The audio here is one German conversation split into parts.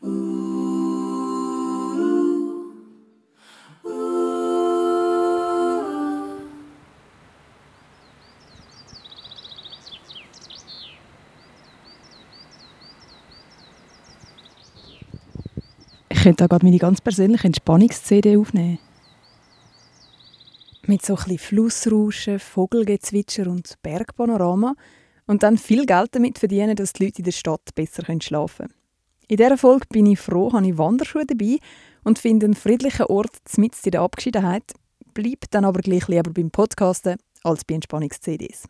Ich könnte da meine ganz persönliche Entspannungs-CD aufnehmen. Mit so ein Flussrauschen, Vogelgezwitscher und Bergpanorama und dann viel Geld damit verdienen, dass die Leute in der Stadt besser schlafen können. In dieser Folge bin ich froh, habe ich Wanderschuhe dabei und finde einen friedlichen Ort mitten in der Abgeschiedenheit, bleibe dann aber gleich lieber beim Podcasten als bei Entspannungs-CDs.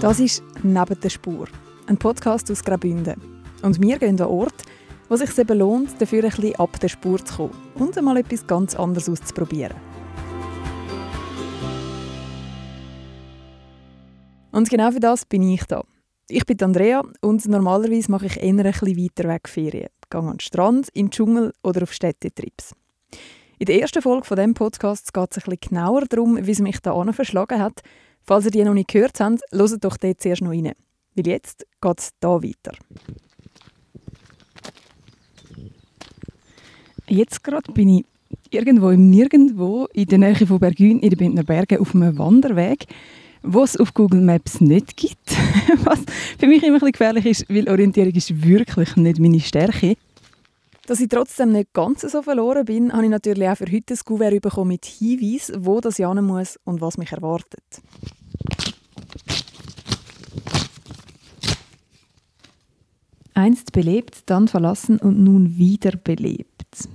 Das ist «Neben der Spur», ein Podcast aus Graubünden. Und wir gehen an Ort, wo es sich eben lohnt, dafür ein bisschen ab der Spur zu kommen und einmal etwas ganz anderes auszuprobieren. Und genau für das bin ich da. Ich bin Andrea und normalerweise mache ich eher ein bisschen weiter weg Ferien. Gehe an den Strand, den Dschungel oder auf Städtetrips. In der ersten Folge von diesem Podcast geht es ein bisschen genauer darum, wie es mich da verschlagen hat. Falls ihr die noch nicht gehört habt, hört doch dort zuerst noch rein. Weil jetzt geht es hier weiter. Jetzt gerade bin ich irgendwo im Nirgendwo in der Nähe von Bergün in den Bündner Bergen auf einem Wanderweg, wo es auf Google Maps nicht gibt. Was für mich immer ein bisschen gefährlich ist, weil Orientierung ist wirklich nicht meine Stärke. Dass ich trotzdem nicht ganz so verloren bin, habe ich natürlich auch für heute ein Kuvert bekommen mit Hinweis, wo das hin muss und was mich erwartet. Einst belebt, dann verlassen und nun wieder belebt.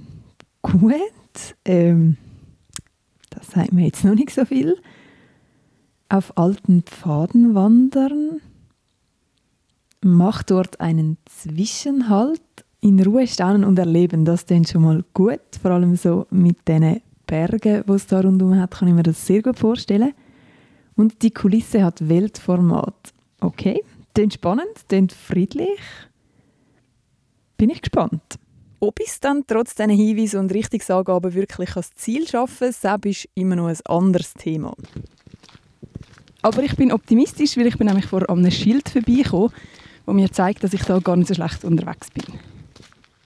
Gut, ähm, das sagt mir jetzt noch nicht so viel. Auf alten Pfaden wandern. Mach dort einen Zwischenhalt. In Ruhe staunen und erleben, das klingt schon mal gut. Vor allem so mit den Bergen, die es da rundherum hat, kann ich mir das sehr gut vorstellen. Und die Kulisse hat Weltformat. Okay, klingt spannend, klingt friedlich. Bin ich gespannt. Ob ich es dann trotz diesen Hinweisen und Richtungsangaben wirklich ans Ziel schaffe, das ist immer noch ein anderes Thema. Aber ich bin optimistisch, weil ich bin nämlich vor einem Schild vorbeigekommen, das mir zeigt, dass ich da gar nicht so schlecht unterwegs bin.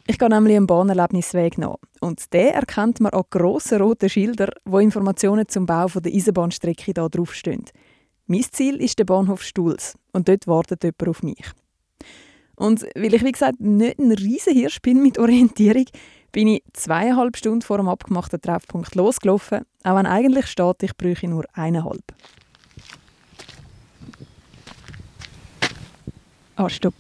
Ich gehe nämlich einen Bahnerlebnisweg nach. Und der erkennt man an grossen roten Schildern, wo Informationen zum Bau der Eisenbahnstrecke hier draufstehen. Mein Ziel ist der Bahnhof Stuhls und dort wartet jemand auf mich. Und weil ich, wie gesagt, nicht ein riesen Hirsch bin mit Orientierung, bin ich zweieinhalb Stunden vor dem abgemachten Treffpunkt losgelaufen, auch wenn eigentlich steht, ich bräuchte nur eineinhalb. Ah, stopp.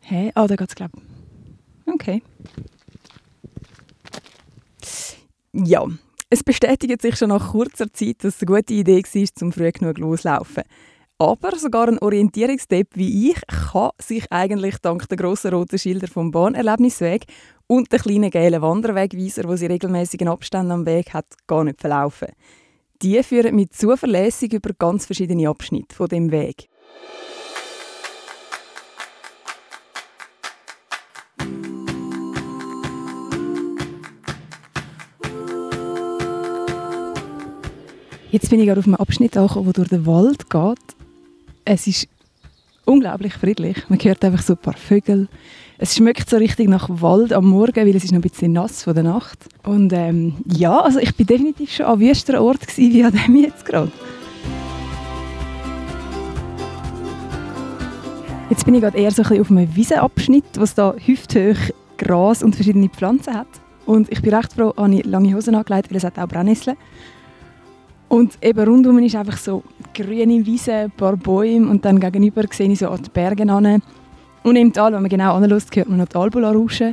Hä? Ah, da geht's, glaube ich. Okay. Ja, es bestätigt sich schon nach kurzer Zeit, dass es eine gute Idee war, zum früh genug loslaufen. Aber sogar ein Orientierungstipp wie ich kann sich eigentlich dank der grossen roten Schilder vom Bahnerlebnisweg und der kleinen gelben Wanderwegweiser, wo sie regelmäßigen Abständen am Weg hat, gar nicht verlaufen. Die führen mit zuverlässig über ganz verschiedene Abschnitte von dem Weg. Jetzt bin ich gerade auf einem Abschnitt angekommen, der durch den Wald geht es ist unglaublich friedlich. Man hört einfach so ein paar Vögel. Es schmeckt so richtig nach Wald am Morgen, weil es ist noch ein bisschen nass von der Nacht. Und ähm, ja, also ich bin definitiv schon an wüsteren Ort gewesen, wie an dem jetzt gerade. Jetzt bin ich gerade eher so ein bisschen auf einem Wiesenabschnitt, wo es da hüfthoch Gras und verschiedene Pflanzen hat. Und ich bin recht froh, habe ich lange Hosen angelegt, weil es hat auch Brennnesseln. Und eben rundum ist einfach so grüne Wiese, ein paar Bäume und dann gegenüber sehe ich so an die Berge an. Und im Tal, wenn man genau anlässt, hört man noch die Albula rauschen.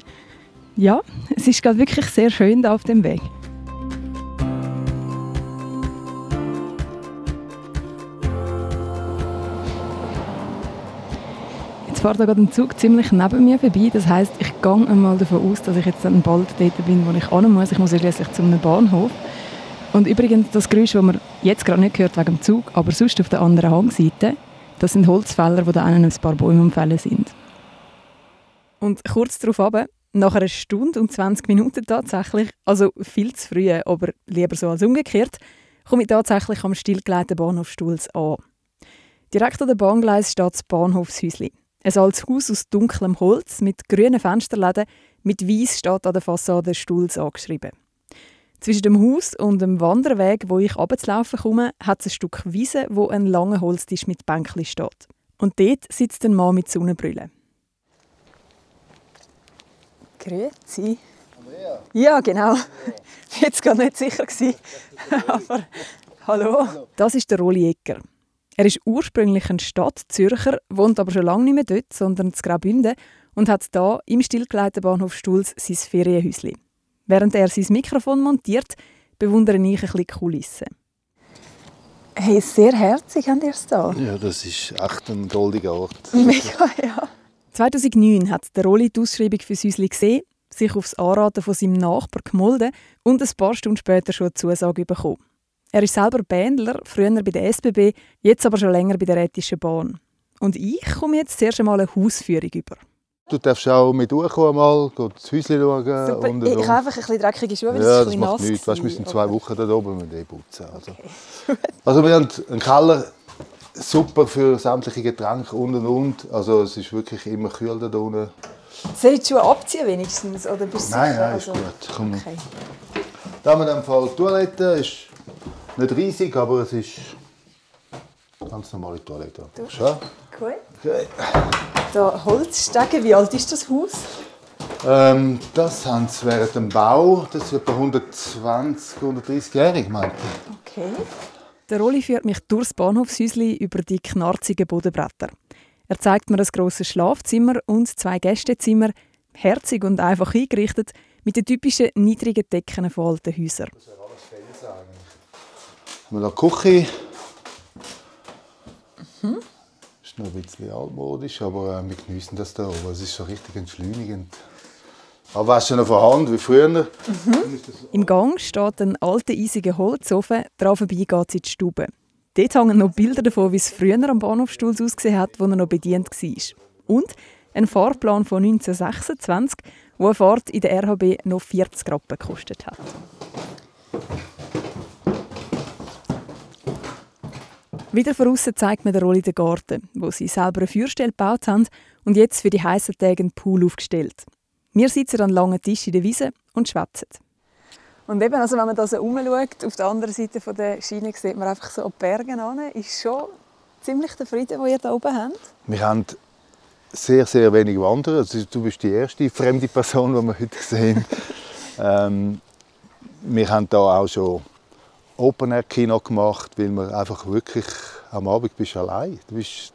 Ja, es ist gerade wirklich sehr schön da auf dem Weg. Jetzt fährt gerade ein Zug ziemlich neben mir vorbei. Das heißt, ich gehe einmal davon aus, dass ich jetzt dann bald dort bin, wo ich hin muss. Ich muss ja schließlich zu einem Bahnhof. Und übrigens, das Geräusch, das man jetzt gerade nicht hört wegen dem Zug, aber sonst auf der anderen Hangseite, das sind Holzfäller, wo da einen ein paar Bäume umfällen sind. Und kurz darauf ab, nach einer Stunde und 20 Minuten tatsächlich, also viel zu früh, aber lieber so als umgekehrt, komme ich tatsächlich am stillgelegten Bahnhof Stuhls an. Direkt an der Bahngleis steht das Bahnhofshäuschen. Ein altes Haus aus dunklem Holz mit grünen Fensterläden, mit weiß steht an der Fassade Stuhls angeschrieben. Zwischen dem Haus und dem Wanderweg, wo ich runterzulaufen komme, hat es ein Stück Wiese, wo ein langer Holztisch mit Bänkli steht. Und dort sitzt ein Mann mit Sonnenbrille. Grüezi. Andrea? Ja, genau. War jetzt gar nicht sicher. Aber hallo. Das ist der Rolli Ecker. Er ist ursprünglich ein Stadtzürcher, wohnt aber schon lange nicht mehr dort, sondern in Graubünden und hat hier im stillgelegten Bahnhof Stuhls sein Ferienhäuschen. Während er sein Mikrofon montiert, bewundere ich ein bisschen die Kulissen. Hey, sehr herzig habt ihr es da. Ja, das ist echt ein goldiger Ort. Mega, ja. 2009 hat der Rolli die Ausschreibung für Süsli gesehen, sich aufs Anraten von seinem Nachbar gemolden und ein paar Stunden später schon eine Zusage bekommen. Er ist selber Bändler, früher bei der SBB, jetzt aber schon länger bei der Rätischen Bahn. Und ich komme jetzt zuerst einmal eine Hausführung über. Du darfst auch mit durchkommen, mal, das Häuschen schauen. Super. Und, und. Ich habe einfach ein bisschen dreckige Schuhe, weil ja, es ein macht nichts. Weißt, wir sind zwei. Wochen da oben mit putzen. Also. Okay. also wir haben einen Keller, super für sämtliche Getränke und und und. Also es ist wirklich immer kühl da unten. Soll ich die Schuhe abziehen wenigstens? Oder bist nein, nein, also... ist gut. Komm. Okay. Da haben wir dann Fall die Toilette. Ist nicht riesig, aber es ist ganz normale Toilette. Schön. Gut. Okay. Da Holzstege, wie alt ist das Haus? Ähm, das haben sie während dem Bau, das ist etwa 120, 130-jährig, meinte ich. Okay. Der Rolli führt mich durchs Bahnhofshäuschen über die knarzigen Bodenbretter. Er zeigt mir ein grosses Schlafzimmer und zwei Gästezimmer, herzig und einfach eingerichtet, mit den typischen niedrigen Decken von alten Häusern. Das wäre alles Fels eigentlich. Haben wir noch Küche. Mhm noch ein bisschen altmodisch, aber äh, wir genießen das da oben. Es ist so richtig entschleunigend. Ist noch vorhanden wie früher. Mhm. Im Gang steht ein alter, eisiger Holzofen. Daran vorbei geht es in die Stube. Dort hängen noch Bilder davon, wie es früher am Bahnhofstuhl ausgesehen hat, wo er noch bedient war. Und ein Fahrplan von 1926, wo eine Fahrt in der RHB noch 40 Rappen gekostet hat. Wieder voraus zeigt mir der Rolli den Garten, wo sie selber eine Feuerstelle gebaut haben und jetzt für die heißen Tage einen Pool aufgestellt. Wir sitzen an langen Tisch in der Wiese und schwätzen. Und eben, also wenn man da so umschaut, auf der anderen Seite der Schiene sieht man einfach so an die Berge an, ist schon ziemlich der Frieden, den ihr da oben habt. Wir haben sehr, sehr wenig Wanderer. Also du bist die erste fremde Person, die wir heute sehen. ähm, wir haben da auch schon Open-Air-Kino gemacht, weil man einfach wirklich am Abend bist allein. Du bist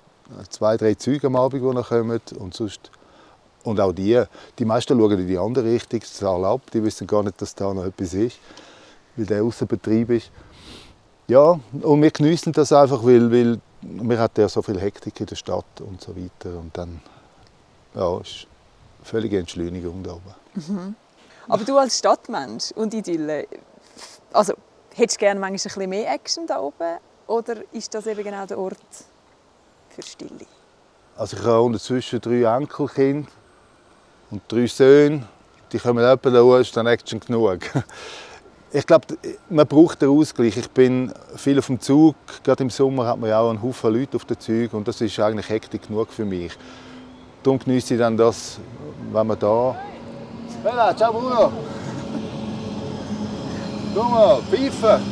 zwei, drei Züge am Abend, die noch kommen und sonst und auch die, die meisten schauen in die andere Richtung, Saal ab, die wissen gar nicht, dass da noch etwas ist, weil der Außenbetrieb ist. Ja, und wir genießen das einfach, weil, weil wir hatten ja so viel Hektik in der Stadt und so weiter und dann ja, ist völlige Entschleunigung da oben. Mhm. Aber du als Stadtmensch und Idylle, also Hättest du gerne manchmal ein bisschen mehr Action da oben? Oder ist das eben genau der Ort für Stille? Also ich habe unterzwischen drei Enkelkinder und drei Söhne. Die kommen etwa da ist dann Action genug. Ich glaube, man braucht den Ausgleich. Ich bin viel auf dem Zug. Gerade im Sommer hat man ja auch einen Haufen Leute auf den Zügen und das ist eigentlich Hektik genug für mich. Darum genieße ich dann das, wenn man da... Bella, ciao Bruno! Guck mal, pfeifen!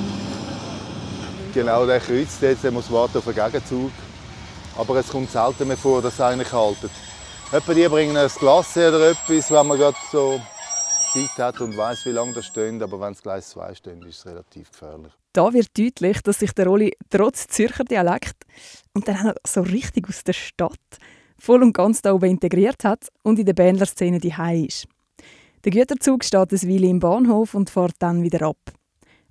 Genau, der kreuzt jetzt, der muss warten auf den Gegenzug. Aber es kommt selten mehr vor, dass er eigentlich haltet. Etwa die bringen ein Glas oder etwas, wenn man gerade so Zeit hat und weiß, wie lange das steht. Aber wenn es gleich zwei steht, ist es relativ gefährlich. Da wird deutlich, dass sich der Rolli trotz Zürcher Dialekt und dann auch so richtig aus der Stadt voll und ganz da oben integriert hat und in der Bändlerszene die ist. Der Güterzug steht ein Weile im Bahnhof und fährt dann wieder ab.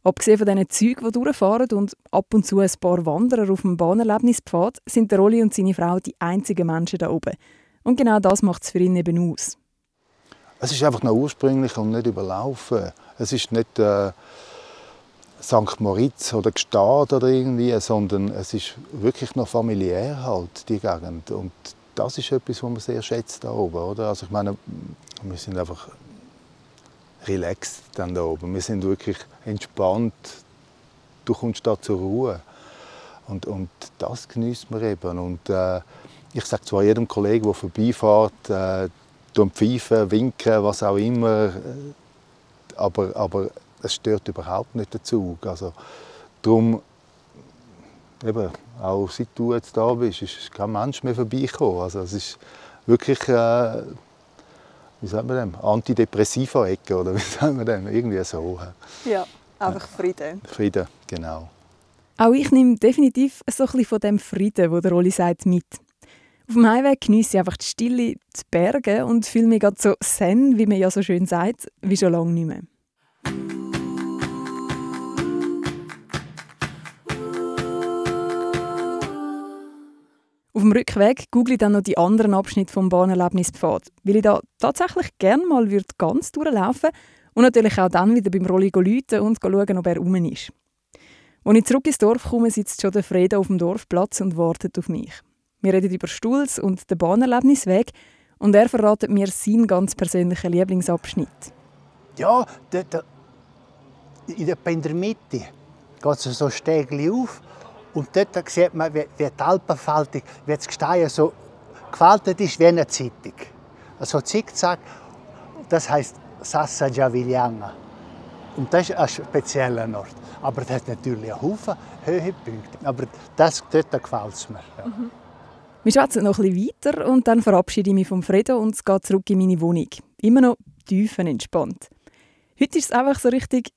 Abgesehen von diesen Zügen, die durchfahren und ab und zu ein paar Wanderer auf dem Bahnerlebnispfad, sind der Rolli und seine Frau die einzigen Menschen da oben. Und genau das macht es für ihn eben aus. Es ist einfach noch ursprünglich und nicht überlaufen. Es ist nicht äh, St. Moritz oder Gstaad oder irgendwie, sondern es ist wirklich noch familiär halt, die Gegend. Und das ist etwas, was man sehr schätzt da oben. Oder? Also ich meine, wir sind einfach relaxed dann da oben. Wir sind wirklich entspannt. Du kommst da zur Ruhe. Und, und das genießt man eben. Und äh, ich sage zwar jedem Kollegen, der vorbeifährt, äh, pfeifen, winken, was auch immer, äh, aber, aber es stört überhaupt nicht den Zug. Also, darum, eben, auch seit du jetzt da bist, ist kein Mensch mehr vorbeigekommen. Also, es ist wirklich, äh, wie sagt man dem, Antidepressiva-Ecke, oder wie sagt man dem, irgendwie so. Ja, einfach Frieden. Frieden, genau. Auch ich nehme definitiv so ein bisschen von dem Frieden, wo der Rolli sagt, mit. Auf dem Heimweg genieße ich einfach die Stille, die Berge und fühle mich gerade so zen, wie man ja so schön sagt, wie schon lange nicht mehr. Auf dem Rückweg google ich dann noch die anderen Abschnitte vom Bahnerlebnispfad, weil ich da tatsächlich gerne mal ganz durchlaufen und natürlich auch dann wieder beim Rolli läuten und schauen, ob er rum ist. Als ich zurück ins Dorf komme, sitzt schon der Freda auf dem Dorfplatz und wartet auf mich. Wir reden über Stuhls und den Bahnerlebnisweg und er verratet mir seinen ganz persönlichen Lieblingsabschnitt. Ja, der, der, in der, Mitte geht es so Stegli auf und dort sieht man, wie, die Alpenfaltung, wie das Gestein so gefaltet ist wie eine Zeitung. Also zickzack, das heisst Sassa Javigliana. Und das ist ein spezieller Ort. Aber das hat natürlich einen Haufen Höhepunkte. Aber das, dort gefällt es mir. Ja. Mhm. Wir schwätzen noch bisschen weiter und dann verabschiede ich mich vom Fredo und es geht zurück in meine Wohnung. Immer noch tiefenentspannt. Heute war es einfach so richtig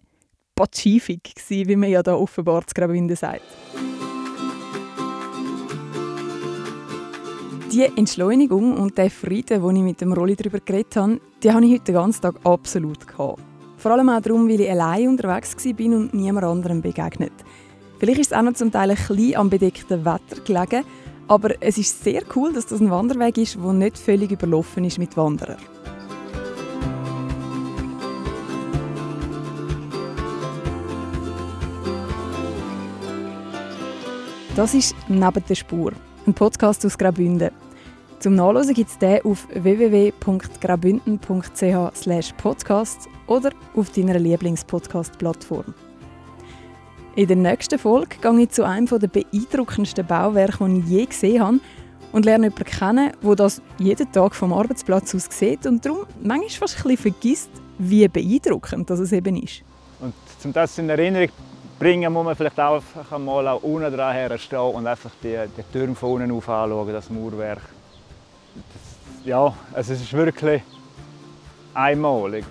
pazifik, wie man ja da offenbar zu Graubünden sagt. Die Entschleunigung und der Frieden, den ich mit dem Rolli darüber geredet habe, die habe ich heute den ganzen Tag absolut gehabt. Vor allem auch darum, weil ich allein unterwegs war und niemand anderem begegnet. Vielleicht ist es auch noch zum Teil ein bisschen am bedeckten Wetter gelegen, aber es ist sehr cool, dass das ein Wanderweg ist, der nicht völlig überlaufen ist mit Wanderern. Das ist «Neben der Spur», ein Podcast aus Graubünden. Zum Nachlesen gibt es den auf www.graubünden.ch podcast oder auf deiner Lieblingspodcast-Plattform. In der nächsten Folge gehe ich zu einem der beeindruckendsten Bauwerke, die ich je gesehen habe und lerne jemanden kennen, der das jeden Tag vom Arbeitsplatz aus sieht und darum manchmal fast ein bisschen vergisst, wie beeindruckend das eben ist. Und um das in Erinnerung zu bringen, muss man vielleicht auch mal auch unten dran herstehen und einfach die, die Türme von unten auf anschauen, das Mauerwerk. Das, ja, es ist wirklich einmalig.